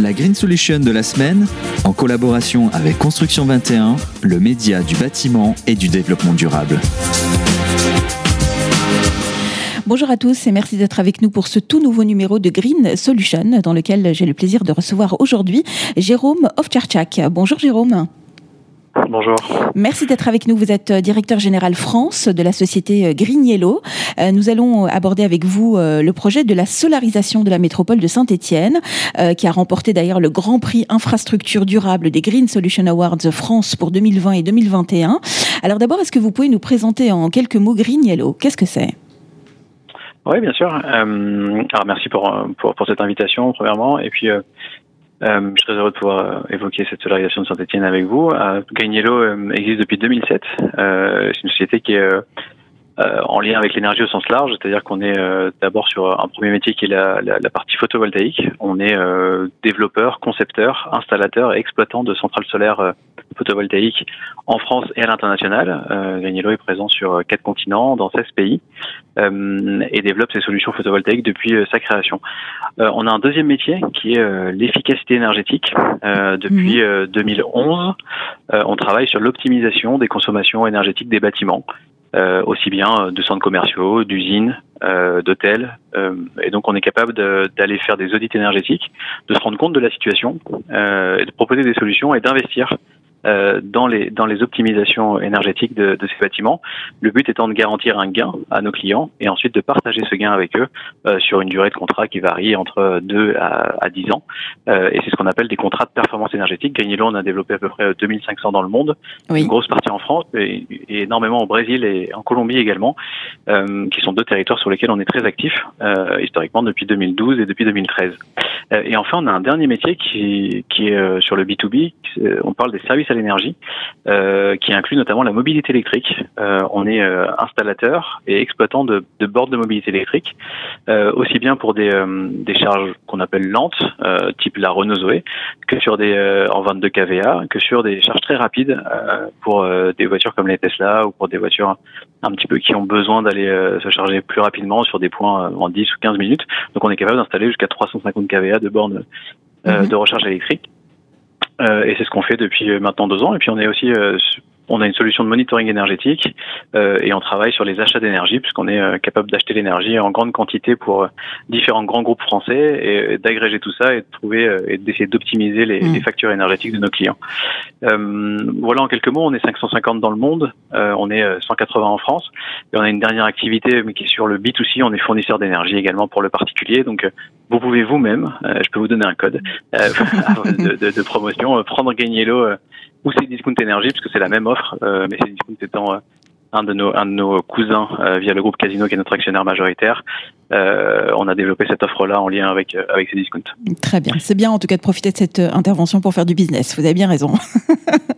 La Green Solution de la semaine, en collaboration avec Construction 21, le média du bâtiment et du développement durable. Bonjour à tous et merci d'être avec nous pour ce tout nouveau numéro de Green Solution dans lequel j'ai le plaisir de recevoir aujourd'hui Jérôme Ovcharchak. Bonjour Jérôme. Bonjour. Merci d'être avec nous. Vous êtes directeur général France de la société Green Yellow. Euh, nous allons aborder avec vous euh, le projet de la solarisation de la métropole de Saint-Étienne, euh, qui a remporté d'ailleurs le Grand Prix infrastructure durable des Green Solution Awards France pour 2020 et 2021. Alors d'abord, est-ce que vous pouvez nous présenter en quelques mots Green Yellow Qu'est-ce que c'est? Oui, bien sûr. alors merci pour, pour, pour, cette invitation, premièrement. Et puis, euh, je suis très heureux de pouvoir euh, évoquer cette solarisation de Saint-Etienne avec vous. Euh, euh, existe depuis 2007. Euh, c'est une société qui est euh, en lien avec l'énergie au sens large, c'est-à-dire qu'on est, d'abord sur un premier métier qui est la, la, la partie photovoltaïque. On est développeur, concepteur, installateur et exploitant de centrales solaires photovoltaïques en France et à l'international. Euh, est présent sur quatre continents, dans 16 pays, euh, et développe ses solutions photovoltaïques depuis euh, sa création. Euh, on a un deuxième métier qui est l'efficacité énergétique. depuis 2011, mhm. on travaille sur l'optimisation des consommations énergétiques des bâtiments. Euh, aussi bien de centres commerciaux, d'usines, euh, d'hôtels. Euh, et donc on est capable d'aller faire des audits énergétiques, de se rendre compte de la situation, de proposer des solutions et d'investir euh, dans les dans les optimisations énergétiques de, de, ces bâtiments. Le but étant de garantir un gain à nos clients et ensuite de partager ce gain avec eux euh, sur une durée de contrat qui varie entre 2 à, à 10 ans. Euh, et c'est ce qu'on appelle des contrats de performance énergétique. Gagnilo, on a développé à peu près 2500 dans le monde, une grosse partie en France et, et, énormément au Brésil et en Colombie également, euh, qui sont deux territoires sur lesquels on est très actif historiquement depuis 2012 et depuis 2013. et enfin, on a un dernier métier qui, qui est sur le B2B. On parle des services à l'énergie, euh, qui inclut notamment la mobilité électrique. Euh, on est euh, installateur et exploitant de, de bornes de mobilité électrique, aussi bien pour des, des charges qu'on appelle lentes, type la Renault Zoé, que sur des en 22 kVA, que sur des charges très rapides pour des voitures comme les Tesla ou pour des voitures un petit peu qui ont besoin d'aller se charger plus rapidement sur des points en 10 ou 15 minutes. Donc on est capable d'installer jusqu'à 350 kVA de bornes mhm. de recharge électrique. Euh, et c'est ce qu'on fait depuis euh, maintenant deux ans. Et puis on est aussi euh, on a une solution de monitoring énergétique euh, et on travaille sur les achats d'énergie puisqu'on est euh, capable d'acheter l'énergie en grande quantité pour euh, différents grands groupes français et, d'agréger tout ça et de trouver et d'essayer d'optimiser les, mm. les, factures énergétiques de nos clients. voilà en quelques mots, on est 550 dans le monde, on est 180 en France et on a une dernière activité mais qui est sur le B2C, on est fournisseur d'énergie également pour le particulier. Donc vous pouvez vous-même, je peux vous donner un code de, de, de, promotion, prendre l'eau ou c'est Discount Energy, parce que c'est la même offre, euh, mais c'est Discount étant euh, un de nos un de nos cousins euh, via le groupe Casino qui est notre actionnaire majoritaire. Euh, on a développé cette offre-là en lien avec avec ces discounts. Très bien, c'est bien en tout cas de profiter de cette intervention pour faire du business. Vous avez bien raison.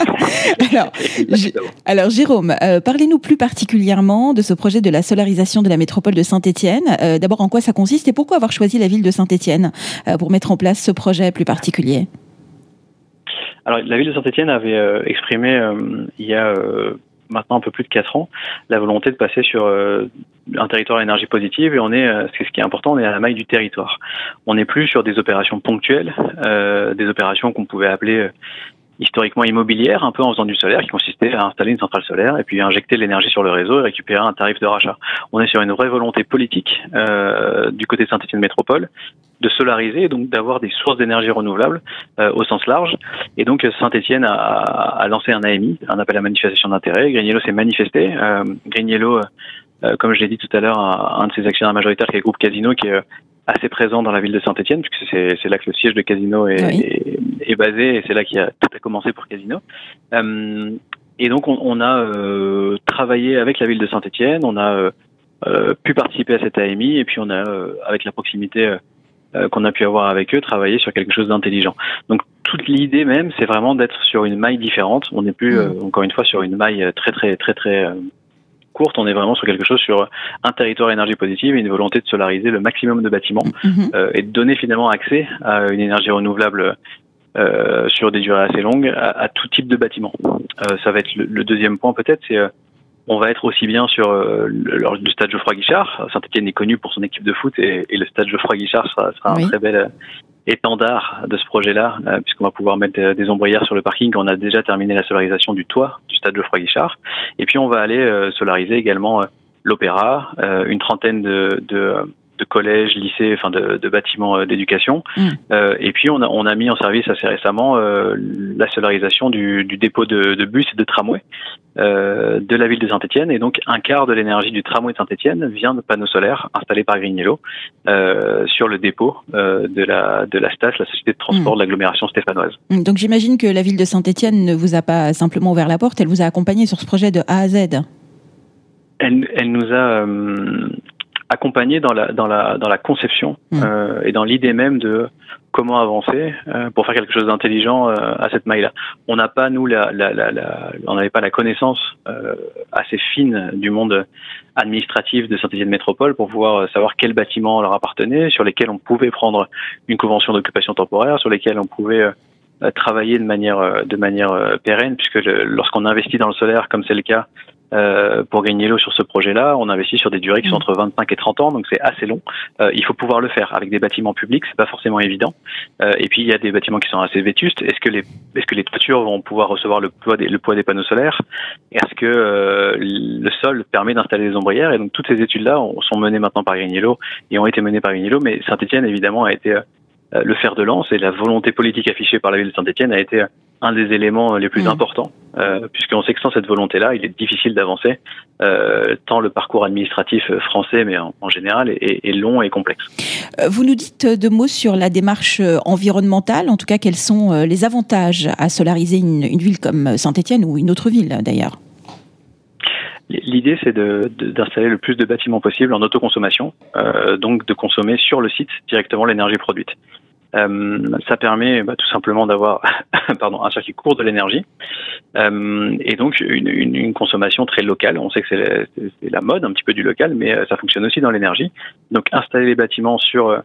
alors, alors, Jérôme, parlez-nous plus particulièrement de ce projet de la solarisation de la métropole de Saint-Étienne. D'abord, en quoi ça consiste et pourquoi avoir choisi la ville de Saint-Étienne pour mettre en place ce projet plus particulier? Alors, la ville de Saint-Etienne avait euh, exprimé euh, il y a euh, maintenant un peu plus de 4 ans la volonté de passer sur un territoire à énergie positive et on est, ce qui est important, on est à la maille du territoire. On n'est plus sur des opérations ponctuelles, des opérations qu'on pouvait appeler historiquement immobilière, un peu en faisant du solaire, qui consistait à installer une centrale solaire et puis injecter l'énergie sur le réseau et récupérer un tarif de rachat. On est sur une vraie volonté politique euh, du côté de Saint-Étienne Métropole de solariser, donc d'avoir des sources d'énergie renouvelables euh, au sens large. Et donc Saint-Étienne a, a, lancé un AMI, un appel à manifestation d'intérêt. Grignello s'est manifesté. Euh, Grignello, euh, comme je l'ai dit tout à l'heure, un de ses actionnaires majoritaires qui est le groupe Casino, qui est assez présent dans la ville de Saint-Etienne, puisque c'est là que le siège de Casino est, est, est basé, et c'est là qu'il a tout a commencé pour Casino. Euh, et donc on, on a euh, travaillé avec la ville de Saint-Etienne, on a euh, pu participer à cette AMI, et puis on a, avec la proximité qu'on a pu avoir avec eux, travaillé sur quelque chose d'intelligent. Donc toute l'idée même, c'est vraiment d'être sur une maille différente. On n'est plus, mmh. encore une fois, sur une maille très très très très courte, on est vraiment sur quelque chose sur un territoire énergie positive et une volonté de solariser le maximum de bâtiments mhm. euh, et de donner finalement accès à une énergie renouvelable euh, sur des durées assez longues à, tout type de bâtiment. Euh, ça va être le, deuxième point peut-être, c'est on va être aussi bien sur le, le, stade Geoffroy Guichard. Saint-Etienne est connu pour son équipe de foot et, le stade Geoffroy Guichard sera, un très bel étendard de ce projet-là, puisqu'on va pouvoir mettre des ombrières sur le parking. On a déjà terminé la solarisation du toit du stade Geoffroy Guichard. Et puis on va aller solariser également l'opéra, une trentaine de, de de collèges, lycées, enfin de, de bâtiments euh, d'éducation. Mm. Euh, et puis on a, on a mis en service assez récemment euh, la solarisation du, du dépôt de, de, bus et de tramway euh, de la ville de Saint-Etienne. Et donc un quart de l'énergie du tramway de Saint-Etienne vient de panneaux solaires installés par Grignello sur le dépôt de la de la STAS, la société de transport mm. de l'agglomération stéphanoise. Donc j'imagine que la ville de Saint-Etienne ne vous a pas simplement ouvert la porte, elle vous a accompagné sur ce projet de A à Z. Elle, elle, nous a accompagné dans la dans la dans la conception mmh. euh, et dans l'idée même de comment avancer euh, pour faire quelque chose d'intelligent euh, à cette maille-là. On n'a pas nous la, la, la, la on n'avait pas la connaissance euh, assez fine du monde administratif de Saint-Étienne Métropole pour pouvoir savoir quel bâtiment leur appartenait, sur lesquels on pouvait prendre une convention d'occupation temporaire, sur lesquels on pouvait travailler de manière de manière pérenne puisque lorsqu'on investit dans le solaire comme c'est le cas euh, pour gagner l'eau sur ce projet-là, on investit sur des durées qui sont mm. entre 25 et 30 ans, donc c'est assez long. Euh, il faut pouvoir le faire avec des bâtiments publics, c'est pas forcément évident. Euh, et puis il y a des bâtiments qui sont assez vétustes. Est-ce que les est-ce que les toitures vont pouvoir recevoir le poids des le poids des panneaux solaires? Est-ce que euh, le sol permet d'installer des ombrières? Et donc toutes ces études-là sont menées maintenant par Grignello et ont été menées par Grignello, mais Saint-Étienne évidemment a été euh, le fer de lance et la volonté politique affichée par la ville de Saint-Etienne a été un des éléments les plus mmh. importants, euh, puisqu'on sait que sans cette volonté-là, il est difficile d'avancer, euh, tant le parcours administratif français, mais en, général, est, long et complexe. Euh, vous nous dites deux mots sur la démarche environnementale, en tout cas, quels sont les avantages à solariser une, ville comme Saint-Etienne ou une autre ville d'ailleurs? L'idée, c'est d'installer le plus de bâtiments possible en autoconsommation, euh, donc de consommer sur le site directement l'énergie produite. Euh, ça permet bah, tout simplement d'avoir pardon un circuit court de l'énergie euh, et donc une, une, une, consommation très locale. On sait que c'est la, la, mode un petit peu du local, mais euh, ça fonctionne aussi dans l'énergie. Donc installer les bâtiments sur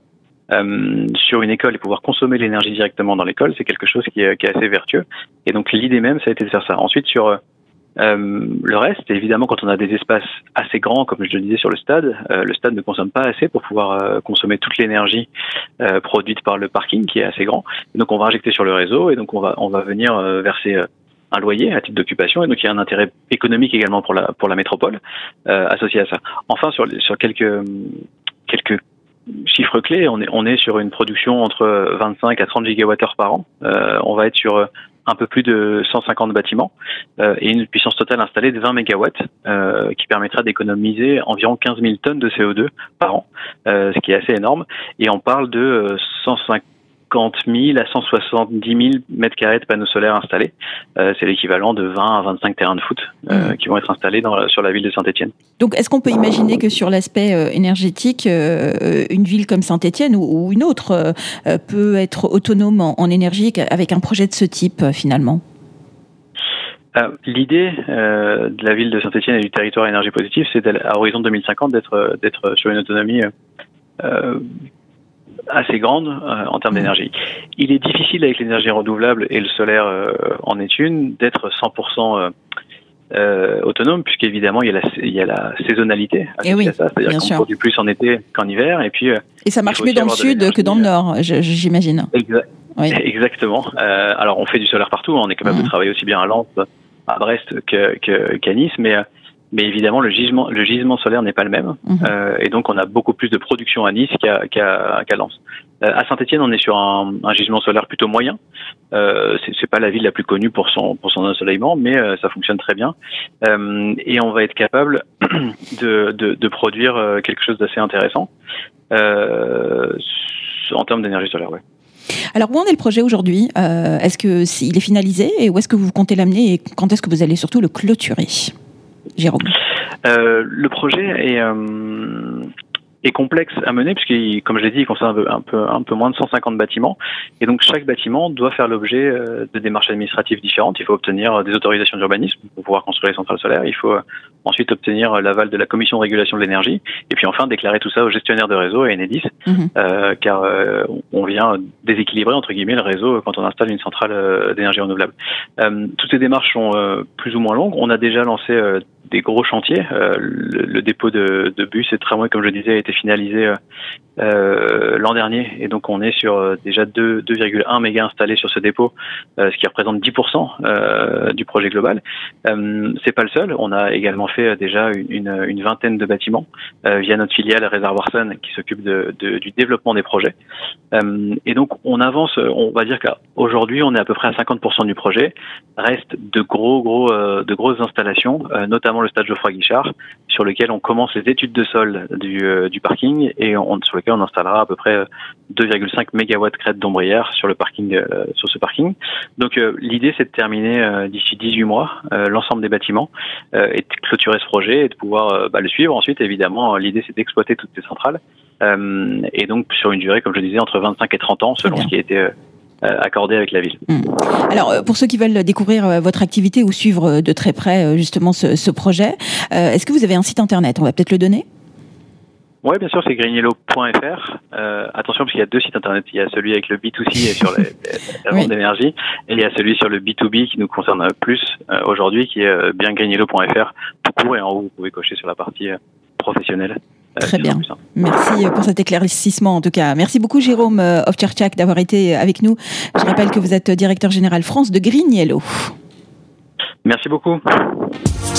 euh, sur une école et pouvoir consommer l'énergie directement dans l'école, c'est quelque chose qui est, qui est, assez vertueux. Et donc l'idée même, ça a été de faire ça. Ensuite sur euh, le reste, évidemment, quand on a des espaces assez grands, comme je le disais sur le stade, euh, le stade ne consomme pas assez pour pouvoir euh, consommer toute l'énergie produite par le parking, qui est assez grand. donc, on va injecter sur le réseau et donc on va on va venir verser un loyer à titre d'occupation et donc il y a un intérêt économique également pour la pour la métropole associé à ça. Enfin, sur sur quelques quelques chiffres clés, on est on est sur une production entre 25 à 30 gigawattheures par an. on va être sur un peu plus de 150 bâtiments euh, et une puissance totale installée de 20 MW euh, qui permettra d'économiser environ 15 000 tonnes de CO2 par an, euh, ce qui est assez énorme. Et on parle de 150 50 000 à 170 000 mètres carrés de panneaux solaires installés. Euh, c'est l'équivalent de 20 à 25 terrains de foot euh, mmh. qui vont être installés dans, sur la ville de Saint-Etienne. Donc, est-ce qu'on peut imaginer que sur l'aspect euh, énergétique, une ville comme Saint-Etienne ou, une autre peut être autonome en, énergie avec un projet de ce type finalement? L'idée de la ville de Saint-Etienne et du territoire énergie positive, c'est à horizon 2050 d'être d'être sur une autonomie assez grande euh, en termes mmh. d'énergie. Il est difficile avec l'énergie renouvelable et le solaire euh, en est une d'être 100% euh, euh, autonome puisqu'évidemment il y a la il y a la saisonnalité et eh oui, c'est-à-dire qu'on produit plus en été qu'en hiver et puis et ça marche mieux dans le sud que dans le nord j'imagine oui. exactement alors on fait du solaire partout on est capable de mmh. travailler aussi bien à Lens à Brest que qu'à Nice mais mais évidemment le gisement, le gisement solaire n'est pas le même, mhm. euh, et donc on a beaucoup plus de production à Nice qu'à qu'à Lens. Euh, à Saint-Etienne, on est sur un, un, gisement solaire plutôt moyen. Euh, c'est pas la ville la plus connue pour son pour son ensoleillement, mais euh, ça fonctionne très bien, et on va être capable de, de, de produire quelque chose d'assez intéressant en termes d'énergie solaire. Ouais. Alors, où en est le projet aujourd'hui? Est-ce que est, est finalisé et où est-ce que vous comptez l'amener et quand est-ce que vous allez surtout le clôturer? Jérôme. Euh, Le projet est, euh, est complexe à mener puisqu'il, comme je l'ai dit, il concerne un peu, un peu moins de 150 bâtiments et donc chaque bâtiment doit faire l'objet euh, de démarches administratives différentes. Il faut obtenir des autorisations d'urbanisme pour pouvoir construire les centrales solaires. Il faut ensuite obtenir l'aval de la commission de régulation de l'énergie et puis enfin déclarer tout ça au gestionnaire de réseau et Enedis mhm. euh, car euh, on vient déséquilibrer entre guillemets le réseau quand on installe une centrale d'énergie renouvelable. toutes ces démarches sont plus ou moins longues. On a déjà lancé des gros chantiers. le, dépôt de, de bus et de tramway, comme je disais, été finalisé euh, l'an dernier. Et donc on est sur euh, déjà 2,1 mégas installés sur ce dépôt, euh, ce qui représente 10% du projet global. c'est pas le seul. On a également fait déjà une, vingtaine de bâtiments via notre filiale Réservoir Sun qui s'occupe de, du développement des projets. et donc on avance. On va dire qu'aujourd'hui on est à peu près à 50% du projet. Reste de gros gros de grosses installations, notamment le stade Geoffroy Guichard, sur lequel on commence les études de sol du parking et on, sur lequel on installera à peu près 2,5 MW crête d'ombrière sur le parking, euh, sur ce parking. Donc euh, l'idée c'est de terminer euh, d'ici 18 mois l'ensemble des bâtiments et de clôturer ce projet et de pouvoir bah, le suivre. Ensuite, évidemment, l'idée c'est d'exploiter toutes ces centrales et donc sur une durée, comme je disais, entre 25 et 30 ans, selon ce qui a été accordé avec la ville. Hmm. Alors, pour ceux qui veulent découvrir votre activité ou suivre de très près justement ce, ce projet, est-ce que vous avez un site internet? On va peut-être le donner? Oui, bien sûr, c'est grignello.fr. Euh, attention, parce qu'il y a deux sites internet. Il y a celui avec le B2C et sur les, la vente d'énergie, et il y a celui sur le B2B qui nous concerne plus euh, aujourd'hui, qui est euh, bien grignello.fr tout court. Et en haut, vous pouvez cocher sur la partie professionnelle. Très bien. Merci pour cet éclaircissement en tout cas. Merci beaucoup Jérôme Ovtcharchak d'avoir été avec nous. Je rappelle que vous êtes directeur général France de Grignello. Merci beaucoup.